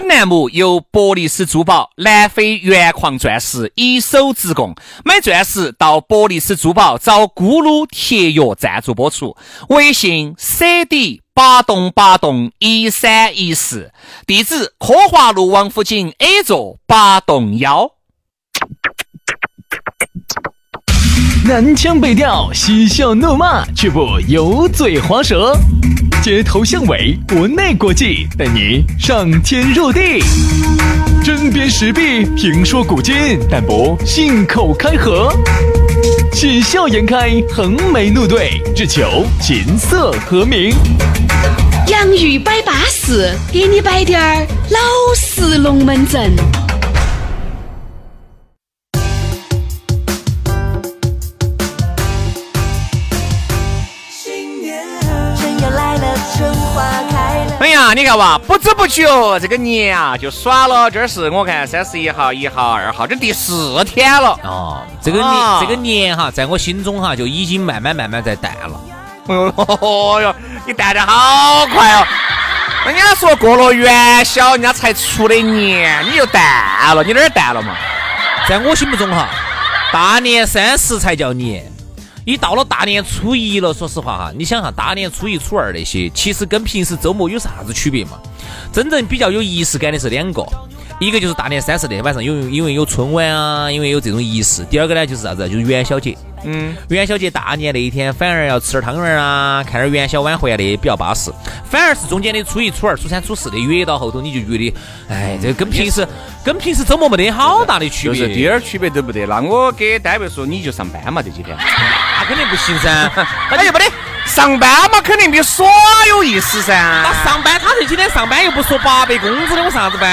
本栏目由伯利斯珠宝南非原矿钻石一手直供，买钻石到伯利斯珠宝找咕噜铁约赞助播出。微信 cd 八栋八栋一三一四，地址科华路王府井 A 座八栋幺。南腔北调，嬉笑怒骂，却不油嘴滑舌。街头巷尾，国内国际，带你上天入地。针砭时弊，评说古今，但不信口开河。喜笑颜开，横眉怒对，只求琴瑟和鸣。洋芋摆巴士，给你摆点儿老式龙门阵。你看哇，不知不觉这个年啊就耍了。这是我看三十一号、一号、二号，这第四天了。哦，这个年这个年哈，在我心中哈就已经慢慢慢慢在淡了。哦哟，你淡的好快哦！人家说过了元宵，人家才出的年，你就淡了，你哪儿淡了嘛？在我心目中哈，大年三十才叫年。一到了大年初一了，说实话哈，你想哈，大年初一、初二那些，其实跟平时周末有啥子区别嘛？真正比较有仪式感的是两个，一个就是大年三十那天晚上，因为因为有春晚啊，因为有这种仪式；第二个呢，就是啥子？就是元宵节。嗯，元宵节大年那一天，反而要吃点汤圆啊，看点元宵晚会啊，那比较巴适。反而是中间的初一、初二、初三、初四的越到后头，你就觉得，哎，这个跟平时跟平时周末没得好大的区别，就是一点区别都不得。那我给单位说，你就上班嘛，这几天。那肯定不行噻，那就不得上班嘛，肯定比耍有意思噻。那上班他这几天上班又不说八倍工资的，我上啥子班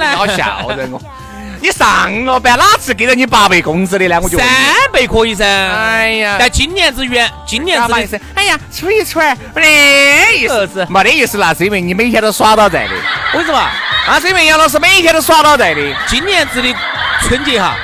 呢？好笑人哦。你上了班哪次给了你八倍工资的呢？我就三倍可以噻。哎呀，但今年子元，今年子是，哎呀，初一初二没得意思，没得意思，那是因为你每天都耍到在的。为什么？那是因为杨老师每天都耍到在的。今年子的春节哈，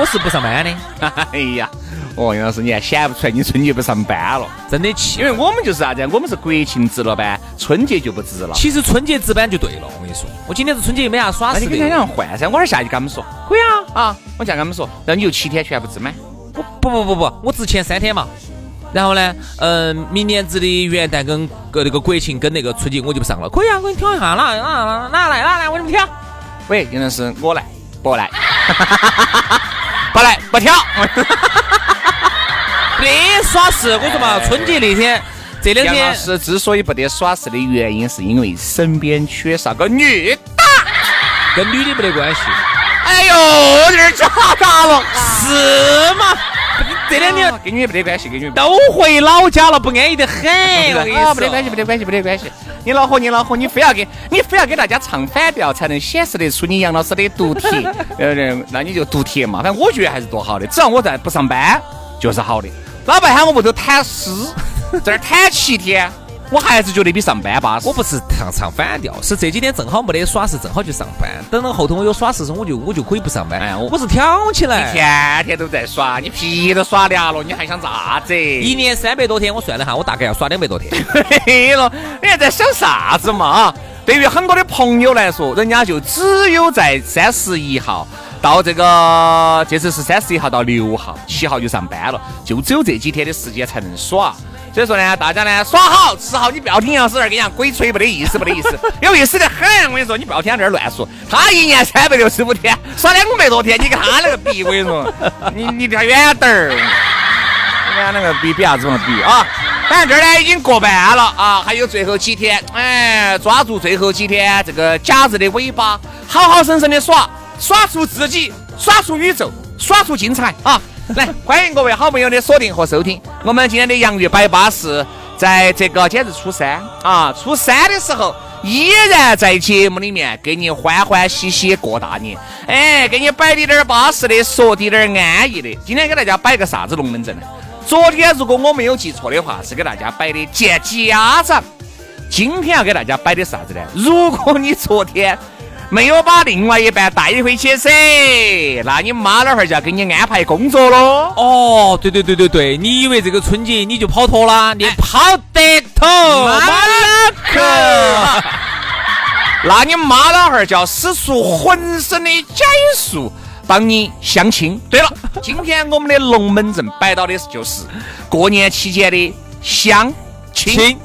我是不上班的。哎呀。哦，杨老师，你还显不出来你春节不上班了？真的气，因为我们就是啥子？我们是国庆值了班，春节就不值了。其实春节值班就对了，我跟你说，我今天是春节没啥耍事。你跟人家换噻，我还下去跟他们说。可以啊，啊，我下跟他们说，然后你就七天全部值满。不不不不不，我值前三天嘛。然后呢，嗯，明年子的元旦跟个那个国庆跟那个春节我就不上了。可以啊，我给你挑一下，哪哪哪来哪来，我给你挑。喂，杨老师，我来，不来，不来不挑。得耍事，我说嘛，春节那天这两天是之所以不得耍事的原因，是因为身边缺少个女的，跟女的没得关系。哎呦，有点假大了，是吗？这两天跟女的没得关系，跟女都回老家了，不安逸得很。啊，没得关系，没得关系，没得关系。你恼火，你恼火，你非要给你非要给大家唱反调，才能显示得出你杨老师的独铁。呃，那你就独铁嘛。反正我觉得还是多好的，只要我在不上班就是好的。老板喊我屋头躺尸，在儿躺七天，我还是觉得比上班巴适。我不是唱唱反调，是这几天正好没得耍事，正好去上班。等到后头我有耍事时，我就我就可以不上班。哎，我是挑起来，你天天都在耍，你皮都耍凉了，你还想咋子？一年三百多天，我算了哈，我大概要耍两百多天。对了，你还在想啥子嘛？对于很多的朋友来说，人家就只有在三十一号。到这个这次是三十一号到六号，七号就上班了，就只有这几天的时间才能耍。所以说呢，大家呢耍好吃好，你不要听杨师那儿跟你讲鬼吹，没得意思，没得意思，有意思的很。我跟你说，你不要听他这儿乱说。他一年三百六十五天，耍两百多天，你跟他那个比，我跟你说，你你离他远点儿。你看那个比比啥子嘛比啊？反正这儿呢已经过半了啊，还有最后几天，哎，抓住最后几天这个假日的尾巴，好好生生的耍。耍出自己，耍出宇宙，耍出精彩啊！来，欢迎各位好朋友的锁定和收听。我们今天的洋芋摆巴士，在这个今日初三啊，初三的时候，依然在节目里面给你欢欢喜喜过大年。哎，给你摆的点巴适的，说的点安逸的。今天给大家摆个啥子龙门阵呢？昨天如果我没有记错的话，是给大家摆的见家长。今天要给大家摆的啥子呢？如果你昨天。没有把另外一半带回去噻，那你妈老汉儿就要给你安排工作喽。哦，对对对对对，你以为这个春节你就跑脱了？你跑得脱，马拉克。那你妈老汉儿就要使出浑身的解数帮你相亲。对了，今天我们的龙门阵摆到的就是过年期间的相亲。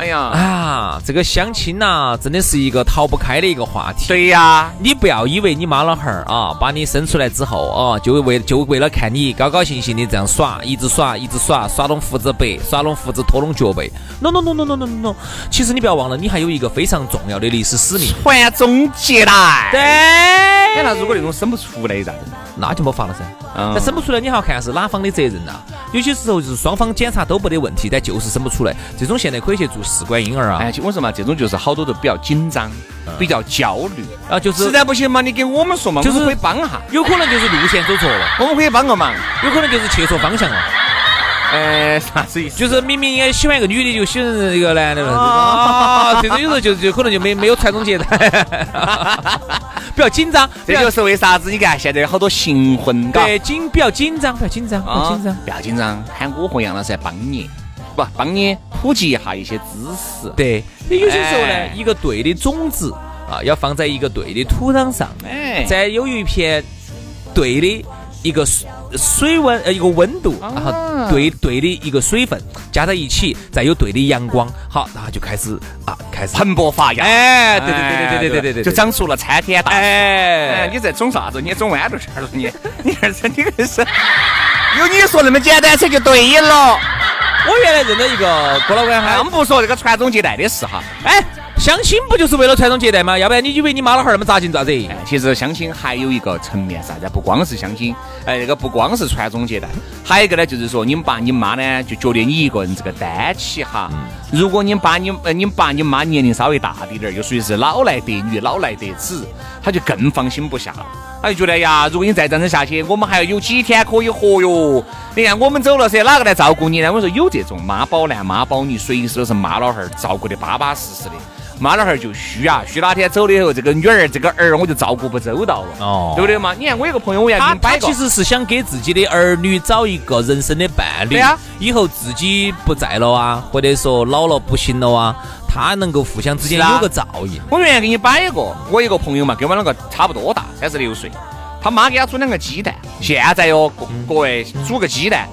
亲哎呀，啊，这个相亲呐、真的是一个逃不开的一个话题。对呀，你不要以为你妈老汉儿啊，把你生出来之后啊，就为就为了看你高高兴兴的这样耍，一直耍，一直耍，耍拢胡子白，耍拢胡子拖拢脚背。No no no no no no no no，其实你不要忘了，你还有一个非常重要的历史使命。传宗接代。对，哎，那如果那种生不出来咋整？那就没法了噻。嗯但生不出来，你还要看是哪方的责任呐、有些时候就是双方检查都没得问题，但就是生不出来，这种现在可以去做试管婴儿啊。哎，我说嘛，这种就是好多都比较紧张，比较焦虑。啊，就是实在不行嘛，你给我们说嘛，就是可以帮哈，有可能就是路线走错了，我们可以帮个忙。有可能就是切错方向了。呃，啥子意思？就是明明应该喜欢一个女的，就喜欢一个男的了。啊，这种有时候就就可能就没没有传宗接代，比较紧张。这就是为啥子？你看现在有好多新婚，嘎对紧比较紧张，比较紧张，比较啊紧张。不要紧张，喊我和杨老师来帮你，不帮你普及一下一些知识。对，有些时候呢哎，一个对的种子啊，要放在一个对的土壤上，哎，再有一片对的一个水水温呃一个温度，啊然后对对的一个水分加在一起，再有对的阳光，好，然后就开始啊开始蓬勃发芽。哎，对对对对对对对对，就长出了参天大树。哎，哎，你在种啥子？你种豌豆圈了？你你儿子，你这是 有你说那么简单，这就对了。我原来认得一个郭老倌我们不说这个传宗接代的事哈。哎，相亲不就是为了传宗接代吗？要不然你以为你妈老汉儿那么扎劲咋子？哎，其实相亲还有一个层面啥子？不光是相亲，哎，那个不光是传宗接代，还有一个呢，就是说你们爸你妈呢，就觉得你一个人这个单起哈。如果你爸你呃你爸你妈年龄稍微大滴点儿，又属于是老来得女老来得子，他就更放心不下了。哎觉得呀，如果你再这样子下去，我们还要有几天可以活哟。你看我们走了噻，哪个来照顾你呢？我说有这种妈宝男妈宝女，随时都是妈老汉儿照顾的巴巴适适的。妈老汉儿就虚啊，虚哪天走了以后，这个女儿这个儿我就照顾不周到了，哦。对不对嘛？你看我有个朋友，我要给他你摆个。他其，实是想给自己的儿女找一个人生的伴侣，对啊以后自己不在了啊，或者说老了不行了啊，他能够互相之间是啊。有个照应。我原来给你摆一个，我有个朋友嘛，跟我们两个差不多大，三十六岁，他妈给他煮两个鸡蛋，现在哟，各各位煮个鸡蛋。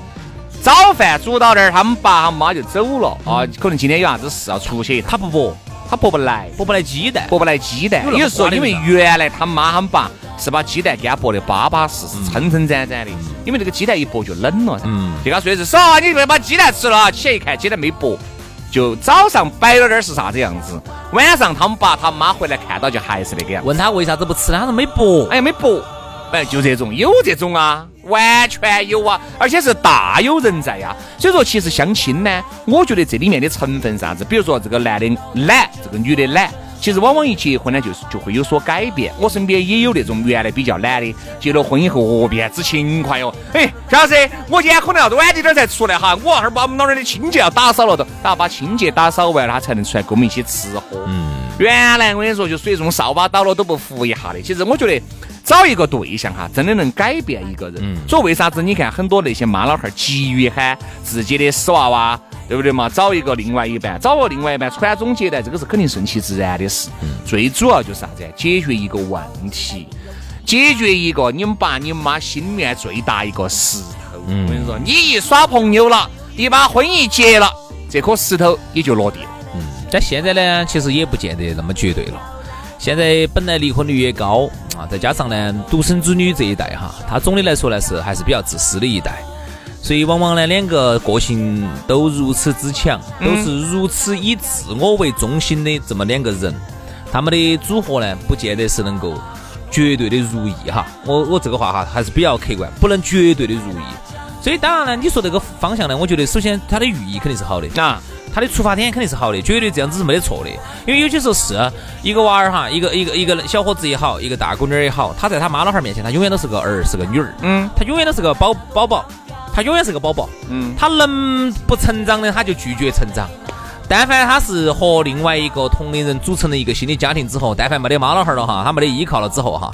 早饭煮到那儿，他们爸他妈就走了。啊，可能今天有啥子事要出去。一趟，他不剥，他剥不来，剥不来鸡蛋，剥不来鸡蛋。有那么有时候因为原来他妈他们爸是把鸡蛋给他剥的巴巴适适、撑撑展展的，因为这个鸡蛋一剥就冷了噻。嗯就跟他说的是，说你不要把鸡蛋吃了啊，起来一看鸡蛋没剥，就早上摆了点儿是啥子样子，晚上他们爸他妈回来看到就还是那个样。问他为啥子不吃呢？他说没剥。哎呀，没剥，哎，就这种，有这种啊，完全有啊，而且是大有人在呀、所以说，其实相亲呢，我觉得这里面的成分啥子？比如说这个男的懒，这个女的懒。其实往往一结婚呢，就是就会有所改变。我身边也有那种原来比较懒的，结了婚以后哦，变之勤快哟。哎，张老师，我今天可能要晚点点才出来哈，我哈儿把我们老人的清洁要打扫了的，他把清洁打扫完了，他才能出来跟我们一起吃喝。嗯，原来我跟你说，就属于这种扫把倒了都不扶一下的。其实我觉得找一个对象哈，真的能改变一个人。所以为啥子你看很多那些妈老汉儿急于喊自己的死娃娃，对不对嘛？找一个另外一半，找个另外一半传宗接代，这个是肯定顺其自然的事。最主要就是啥子？解决一个问题。解决一个你们爸你妈心里面最大一个石头。我跟你说，你一耍朋友了，你把婚一结了，这颗石头也就落地了。但现在呢，其实也不见得那么绝对了。现在本来离婚率也高啊，再加上呢，独生子女这一代哈，他总的来说呢是还是比较自私的一代，所以往往呢两个个性都如此之强，都是如此以自我为中心的这么两个人，他们的组合呢，不见得是能够绝对的如意哈。我我这个话哈还是比较客观，不能绝对的如意。所以当然呢，你说这个方向呢，我觉得首先它的寓意肯定是好的。啊，他的出发点肯定是好的，绝对这样子是没得错的。因为有些时候是一个娃儿哈，一个一个一个小伙子也好，一个大姑娘也好，他在他妈老汉儿面前，他永远都是个儿，是个女儿，嗯他永远都是个宝宝宝，他永远是个宝宝。嗯，他能不成长的，他就拒绝成长。但凡他是和另外一个同龄人组成了一个新的家庭之后，但凡没得妈老汉儿了哈，他没得依靠了之后哈，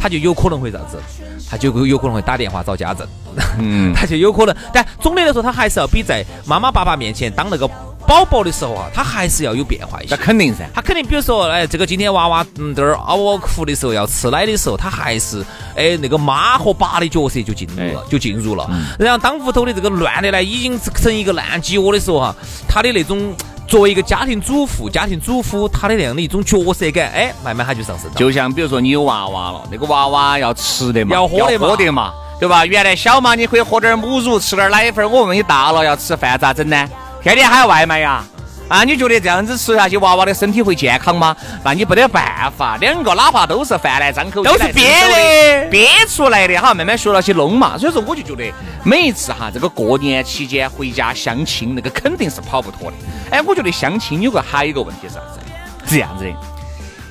他就有可能会啥子？他就有可能会打电话找家政，嗯他就有可能。但总的来说，他还是要比在妈妈爸爸面前当那个宝宝的时候啊，他还是要有变化一些那。肯定噻。他肯定，比如说，哎，这个今天娃娃嗯这儿嗷嗷哭的时候，要吃奶的时候，他还是哎那个妈和爸的角色就进入了，就进入了。然后当屋头的这个乱的呢，已经成一个烂鸡窝的时候哈，他的那种作为一个家庭主妇、家庭主妇，他的那样的一种角色感，哎，慢慢他就上升了。就像比如说你有娃娃了，那个娃娃要吃的嘛，要喝的嘛喝的嘛，对吧？原来小嘛，你可以喝点母乳，吃点奶粉。我问你大了要吃饭咋整呢？天天喊外卖呀？啊，你觉得这样子吃下去，娃娃的身体会健康吗？那你没得办法，两个哪怕都是饭来张口，都是憋的憋出来的哈，慢慢学了去弄嘛。所以说，我就觉得每一次哈，这个过年期间回家相亲，那个肯定是跑不脱的。哎，我觉得相亲有个还有一个问题是啥子？是这样子的。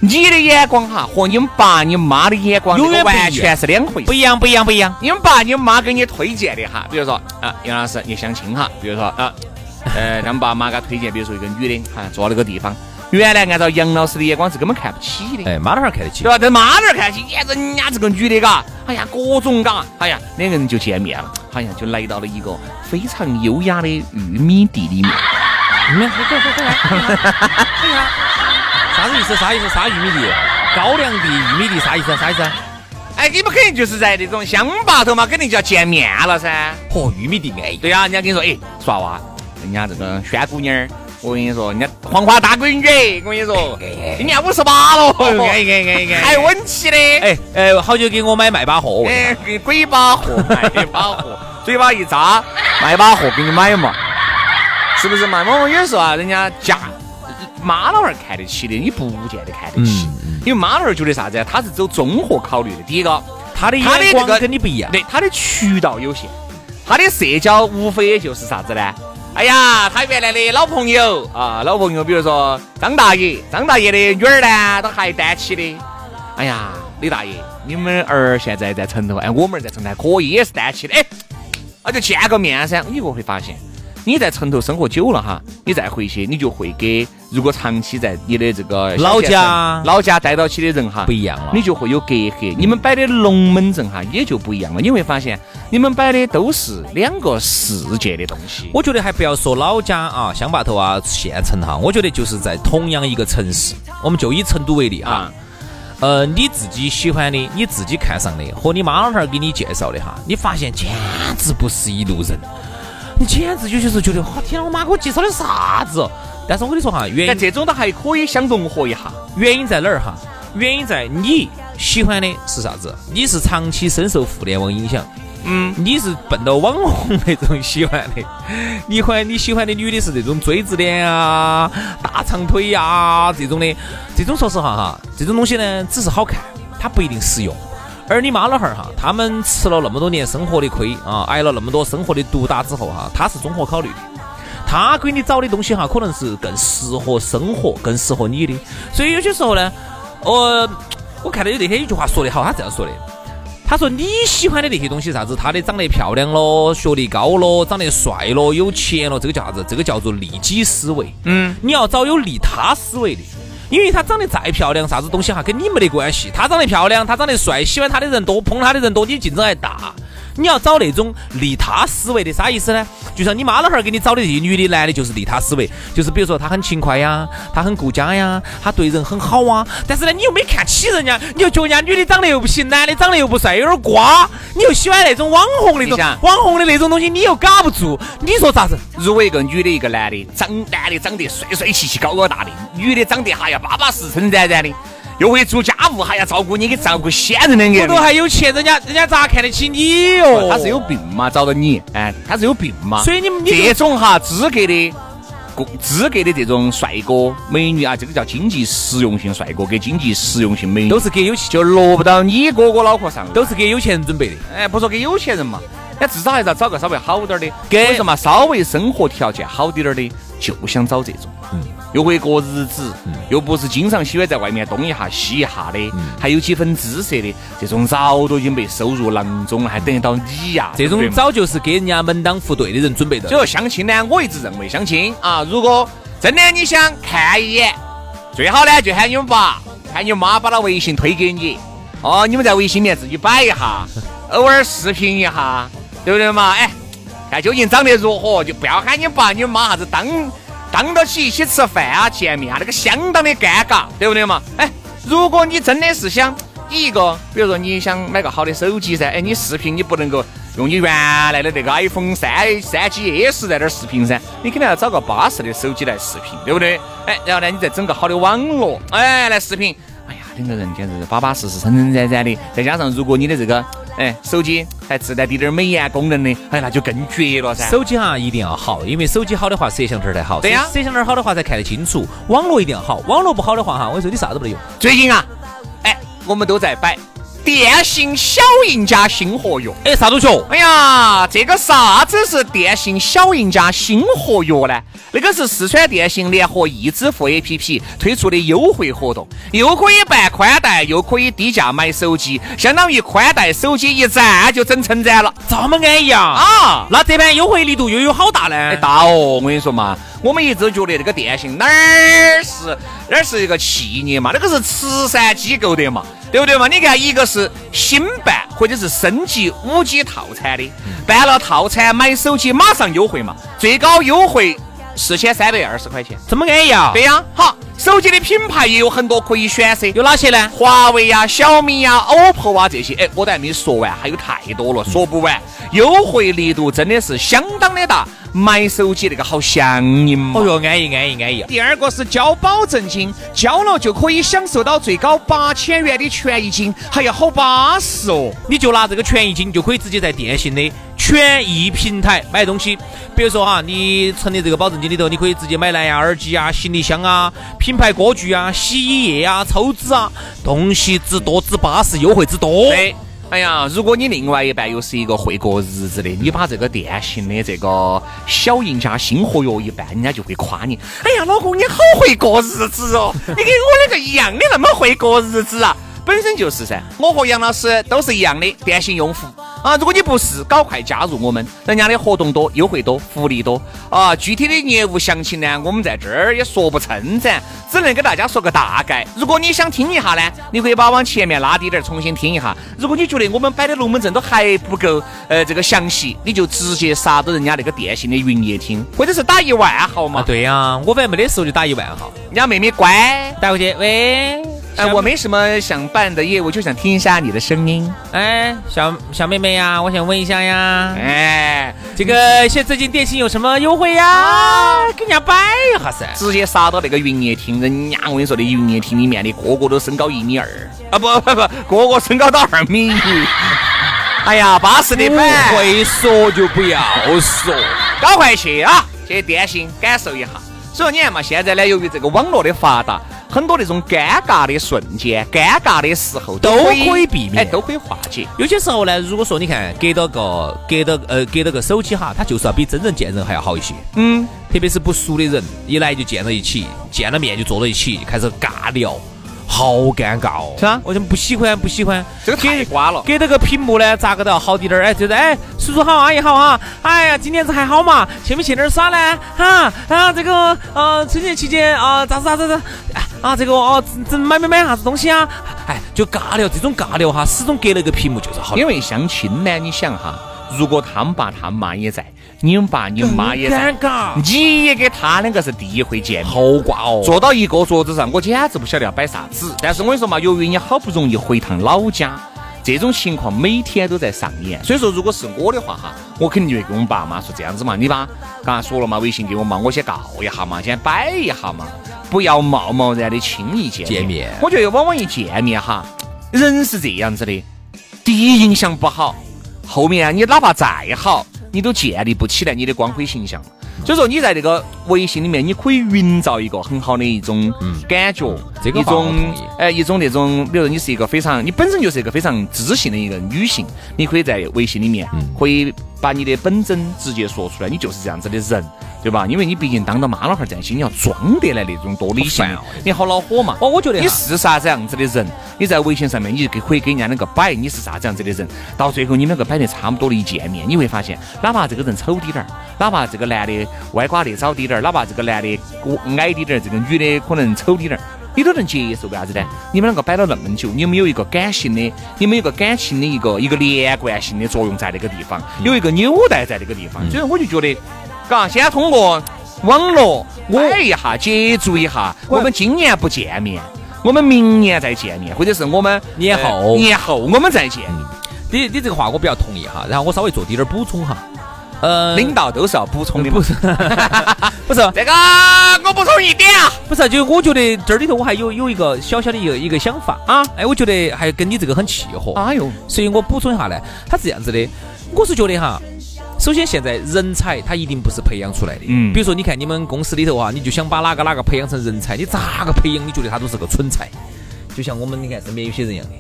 你的眼光哈和你们爸你妈的眼光这个完全是两回事。不一样，不一样，不一样。你们爸你们妈给你推荐的哈，比如说啊，杨老师你相亲哈，比如说啊，呃，他们爸妈给他推荐，比如说一个女的哈，坐那个地方，原来按照杨老师的眼光是根本看不起的。哎，妈老汉儿看得起对。吧？在妈那儿看得起，哎，人家这个女的嘎，哎呀，各种嘎，哎呀，两个人就见面了，好像就来到了一个非常优雅的玉米地里面。嗯，快快快快快！啥子意思？啥意思？啥玉米地？高粱地、玉米地啥意思？啥意思？哎，你们肯定就是在那种乡坝头嘛，肯定就要见面了噻。嚯，玉米地哎，对呀、人家跟你说，哎，耍娃，人家这个轩姑娘儿，我跟你说，人家黄花大闺女，我跟你说，今年五十八了，哎哎哎还稳起的，哎哎，好久给我买卖把货？哎，给鬼把货，卖把货，嘴巴一扎，卖把货给你买嘛，是不是嘛？往往有时候啊，人家家妈老汉儿看得起的，你不见得看得起，因为妈老汉儿觉得啥子啊？他是走综合考虑的。第一个，他的他的眼光这个跟你不一样。对，他的渠道有限，他的社交无非也就是啥子呢？哎呀，他原来的老朋友啊，老朋友，比如说张大爷，张大爷的女儿呢，都还单起的。哎呀，李大爷，你们儿现在在城头，哎，我们儿在城头还可以，也是单起的，哎，那就见个面噻。你就会发现，你在城头生活久了哈，你再回去，你就会给如果长期在你的这个老家老家待到起的人哈，不一样了你就会有隔阂。你们摆的龙门阵哈也就不一样了，你会发现你们摆的都是两个世界的东西。我觉得还不要说老家啊、乡坝头啊、县城哈，我觉得就是在同样一个城市，我们就以成都为例啊啊，呃，你自己喜欢的、你自己看上的，和你妈老汉儿给你介绍的哈，你发现简直不是一路人，你简直有些时候觉得，哇，天啊，我妈给我介绍的啥子哦？但是我跟你说哈，原因但这种都还可以相融合一下。原因在哪儿哈？原因在你喜欢的是啥子？你是长期深受互联网影响，嗯，你是奔到网红那种喜欢的，你欢你喜欢的女的是这种锥子脸啊、大长腿呀、这种的，这种说实话哈，这种东西呢只是好看，它不一定实用。而你妈老汉儿哈，他们吃了那么多年生活的亏啊，挨了那么多生活的毒打之后哈，他是综合考虑的。他给你找的东西哈，可能是更适合生活、更适合你的。所以有些时候呢，我我看到有那天有句话说得好，他这样说的。他说你喜欢的那些东西啥子，他的长得漂亮咯，学历高咯，长得帅咯，有钱咯，这个叫啥子？这个叫做利己思维。嗯，你要找有利他思维的，因为她长得再漂亮，啥子东西哈跟你没得关系。她长得漂亮，她长得帅，喜欢她的人多，捧她的人多，你竞争还大。你要找那种利他思维的，啥意思呢？就像你妈老汉儿给你找的这些女的，男的就是利他思维，就是比如说他很勤快呀，他很顾家呀，他对人很好啊。但是呢，你又没看起人家，你又觉得人家女的长得又不行，男的长得又不帅，有点瓜，你又喜欢那种网红那种网红的那种东西，你又嘎不住，你说咋子？如果一个女的，一个男的，长男的长得帅帅气气、高高大的，女的长得哈呀巴巴适适、冉冉的，又会做家务，还要照顾你，给照顾先人两个。我都还有钱，人家人家咋看得起你哟？他是有病嘛？找到你，哎，他是有病嘛？所以你们这种哈资格的。资格的这种帅哥美女啊，这个叫经济实用性帅哥跟经济实用性美女，都是给有钱，就落不到你哥哥脑壳上。都是给有钱人准备的。哎，不说给有钱人嘛，那至少还是要找个稍微好点儿的。给为什么稍微生活条件好点儿的，就想找这种，嗯，又会过日子，又不是经常喜欢在外面东一下西一下的，还有几分姿色的，这种早都已经被收入囊中了，还等得到你呀？这种早就是给人家门当户对的人准备的所以。说相亲呢，我一直认为相亲啊，如果真的你想看一眼，最好呢就喊你们爸、喊你妈把他微信推给你，哦，你们在微信里面自己摆一下，偶尔视频一下，对不对嘛？哎，看究竟长得如何，就不要喊你爸、你妈啥子当当到起一起吃饭啊、见面啊，那个相当的尴尬，对不对嘛？哎，如果你真的是想你一个，比如说你想买个好的手机噻，哎，你视频你不能够用你原来的那个 iPhone 三三 GS 在那儿视频噻，你肯定要找个巴适的手机来视频，对不对？哎，然后呢，你再整个好的网络，哎，来视频。哎呀，两个人简直是巴巴适适、神神展展的。再加上如果你的这个哎手机还自带滴点儿美颜功能的，哎，那就更绝了噻。手机哈一定要好，因为手机好的话，摄像头才好。对呀，摄像头好的话才看得清楚。网络一定要好，网络不好的话哈，我跟你说你啥都不能用。最近啊，哎，我们都在摆电信小赢家新合约。哎，啥东西哦？哎呀，这个啥子是电信小赢家新合约呢？那个是四川电信联合易支付 APP 推出的优惠活动，又可以办宽带，又可以低价买手机，相当于宽带手机一站就整成展了。这么安逸啊？啊，那这盘优惠力度又有好大呢？哎，大哦！我跟你说嘛，我们一直觉得这个电信哪儿是哪儿是一个企业嘛，那个是慈善机构的嘛，对不对嘛？你看，一个是新办或者是升级五 G 套餐的，办了套餐买手机马上优惠嘛，最高优惠四千三百二十块钱。这么安逸啊？对呀，好，手机的品牌也有很多可以选择，有哪些呢？华为呀、小米呀、OPPO 啊这些，哎，我都还没说完，还有太多了，说不完。优惠力度真的是相当的大，买手机那个好香应嘛。哦哟，安逸安逸安逸。第二个是交保证金，交了就可以享受到最高八千元的权益金，还要好巴适哦。你就拿这个权益金，就可以直接在电信的权益平台买东西。比如说哈，你存的这个保证金里头，你可以直接买蓝牙耳机啊、行李箱啊、品牌锅具啊、洗衣液啊、抽纸啊，东西之多之巴适，优惠之多。对，哎呀，如果你另外一半又是一个会过日子的，你把这个电信的这个小赢家新合约一办，人家就会夸你。哎呀，老公你好会过日子哦，你跟我那个一样的那么会过日子啊！本身就是噻，我和杨老师都是一样的电信用户啊。如果你不是，赶快加入我们，人家的活动多，优惠多，福利多啊。具体的业务详情呢，我们在这儿也说不称展，只能给大家说个大概。如果你想听一下呢，你可以把往前面拉低点儿，重新听一下。如果你觉得我们摆的龙门阵都还不够，呃，这个详细，你就直接杀到人家那个电信的云页听，或者是打一万号嘛。啊，对呀，我反正没得时候就打一万号，人家妹妹乖，打过去，喂，哎，我没什么想办的业务，就想听一下你的声音。哎，小小妹妹呀，我想问一下呀，哎，这个现最近电信有什么优惠呀？给人家摆一下噻。直接杀到那个营业厅，人家我跟你说的营业厅里面的个个都身高一米二啊，不不不，个个身高到二米一。哎呀，巴适的不板，会说就不要说。赶快去啊，去电信感受一下。所以你看嘛，现在呢，由于这个网络的发达，很多那种尴尬的瞬间、尴尬的时候都可以避免哎，都可以化解。有些时候呢，如果说你看隔到个隔到呃隔到个手机哈，它就是要比真人见人还要好一些。嗯，特别是不熟的人，一来就见到一起，见了面就坐到一起，开始尬聊，好尴尬哦。是啊我就不喜欢，不喜欢。这个太瓜了。隔着个屏幕呢，咋个都要好滴点儿。哎，就是哎，叔叔好，阿姨好哈。哎呀，今年子还好嘛？去没去哪儿耍呢？哈啊，这个呃，春节期间啊，咋子咋子咋啊，这个哦，这买没买啥子东西啊？哎，就尬聊，这种尬聊哈，始终隔了个屏幕就是好。因为相亲呢，你想哈，如果他们爸他妈也在，你们爸你们妈也尴尬，你也跟他两个是第一回见面。好挂哦。坐到一个桌子上，我简直不晓得要摆啥子。但是我跟你说嘛，由于你好不容易回趟老家，这种情况每天都在上演。所以说，如果是我的话哈，我肯定就会跟我们爸妈说这样子嘛，你把刚才说了嘛，微信给我嘛，我先告一下嘛，先摆一下嘛，不要贸贸然的轻易见见面我觉得往往一见面哈，人是这样子的，第一印象不好，后面啊你哪怕再好，你都建立不起来你的光辉形象。所以说你在这个微信里面，你可以营造一个很好的一种感觉，这个一种哎一种那种，比如说你是一个非常，你本身就是一个非常知性的一个女性，你可以在微信里面嗯可以把你的本真直接说出来，你就是这样子的人，对吧？因为你毕竟当着妈老汉儿在一起，你要装得来那种多理性你好恼火嘛。哦我觉得你是啥子样子的人，你在微信上面你就可以给人家那个摆你是啥子样子的人，到最后你们两个摆得差不多的一见面，你会发现，哪怕这个人丑滴点儿，哪怕这个男的歪瓜裂枣滴点儿，哪怕这个男的矮滴点儿，这个女的可能丑滴点儿。你都能接受，为啥子呢？你们两个摆了那么久，你们有一个感性的，你们有个感情的一个一个连贯性的作用在那个地方，有一个纽带在那个地方，所以我就觉得，嘎，先通过网络拐一下，接触一下。我们今年不见面，我们明年再见面，或者是我们年后年后我们再见。你你这个话我比较同意哈，然后我稍微做滴点儿补充哈。呃，领导都是要补充的，不是，不是。这个我补充一点啊，不是，就我觉得这里头我还有有一个小小的一个一个想法。啊，哎，我觉得还跟你这个很契合，哎呦，所以我补充一下呢，他是这样子的，我是觉得哈，首先现在人才他一定不是培养出来的，嗯，比如说你看你们公司里头啊，你就想把哪个哪个培养成人才，你咋个培养？你觉得他都是个蠢材，就像我们你看身边有些人一样的，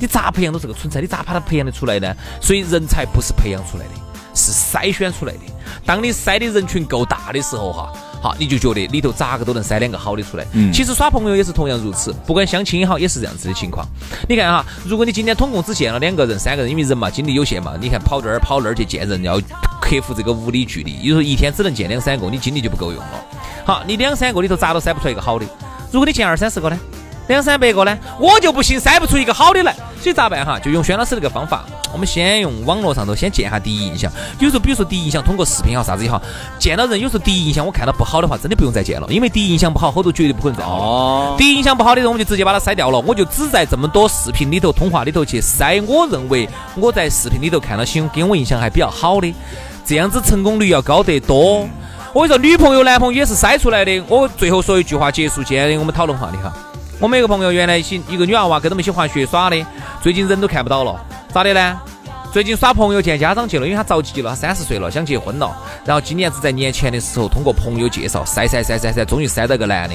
你咋培养都是个蠢材，你咋把他培养得出来呢？所以人才不是培养出来的。是筛选出来的。当你筛的人群够大的时候，哈，好，你就觉得里头咋个都能筛两个好的出来。嗯，其实耍朋友也是同样如此，不管相亲也好，也是这样子的情况。你看哈，如果你今天统共只见了两个人、三个人，因为人嘛，精力有限嘛，你看跑这儿跑那儿去见人，要克服这个物理距离，有时候一天只能见两三个，你精力就不够用了。好，你两三个里头咋都筛不出来一个好的。如果你见二三十个呢？两三百个呢，我就不信筛不出一个好的来，所以咋办哈？就用轩老师那个方法，我们先用网络上头先见下第一印象。有时候，比如说第一印象通过视频也好啥子也好，见到人有时候第一印象我看到不好的话，真的不用再见了，因为第一印象不好，后头绝对不可能再好。哦。第一印象不好的人，我们就直接把它筛掉了，我就只在这么多视频里头、通话里头去筛，我认为我在视频里头看到些给我印象还比较好的，这样子成功率要高得多。我跟你说，女朋友、男朋友也是筛出来的。我最后说一句话结束今天我们讨论话题哈。我们一个朋友原来一起一个女娃娃跟他们一起滑雪耍的，最近人都看不到了，咋的呢？最近耍朋友见家长去了，因为他着急了，他三十岁了，想结婚了。然后今年子在年前的时候，通过朋友介绍筛筛筛筛筛，终于筛到个男的。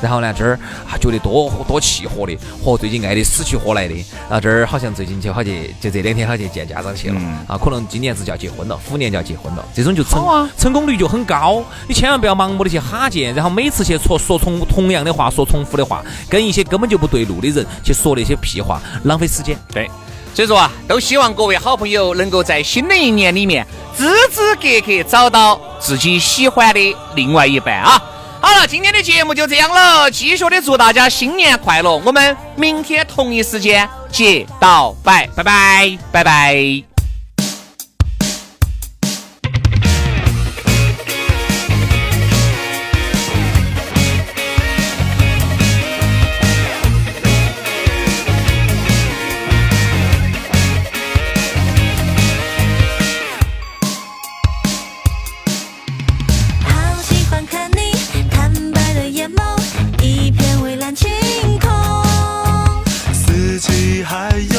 然后呢，这儿啊觉得多多契合的，和最近爱的死去活来的。然后这儿好像最近就好去，就这两天好去见家长去了。啊，可能今年子就要结婚了，虎年就要结婚了。这种就成成功率就很高。你千万不要盲目的去哈见，然后每次去说说重同样的话，说重复的话，跟一些根本就不对路的人去说那些屁话，浪费时间。对。所以说啊，都希望各位好朋友能够在新的一年里面，支支格格找到自己喜欢的另外一半啊！好了，今天的节目就这样了，继续的祝大家新年快乐！我们明天同一时间接到拜，拜拜，拜拜。还。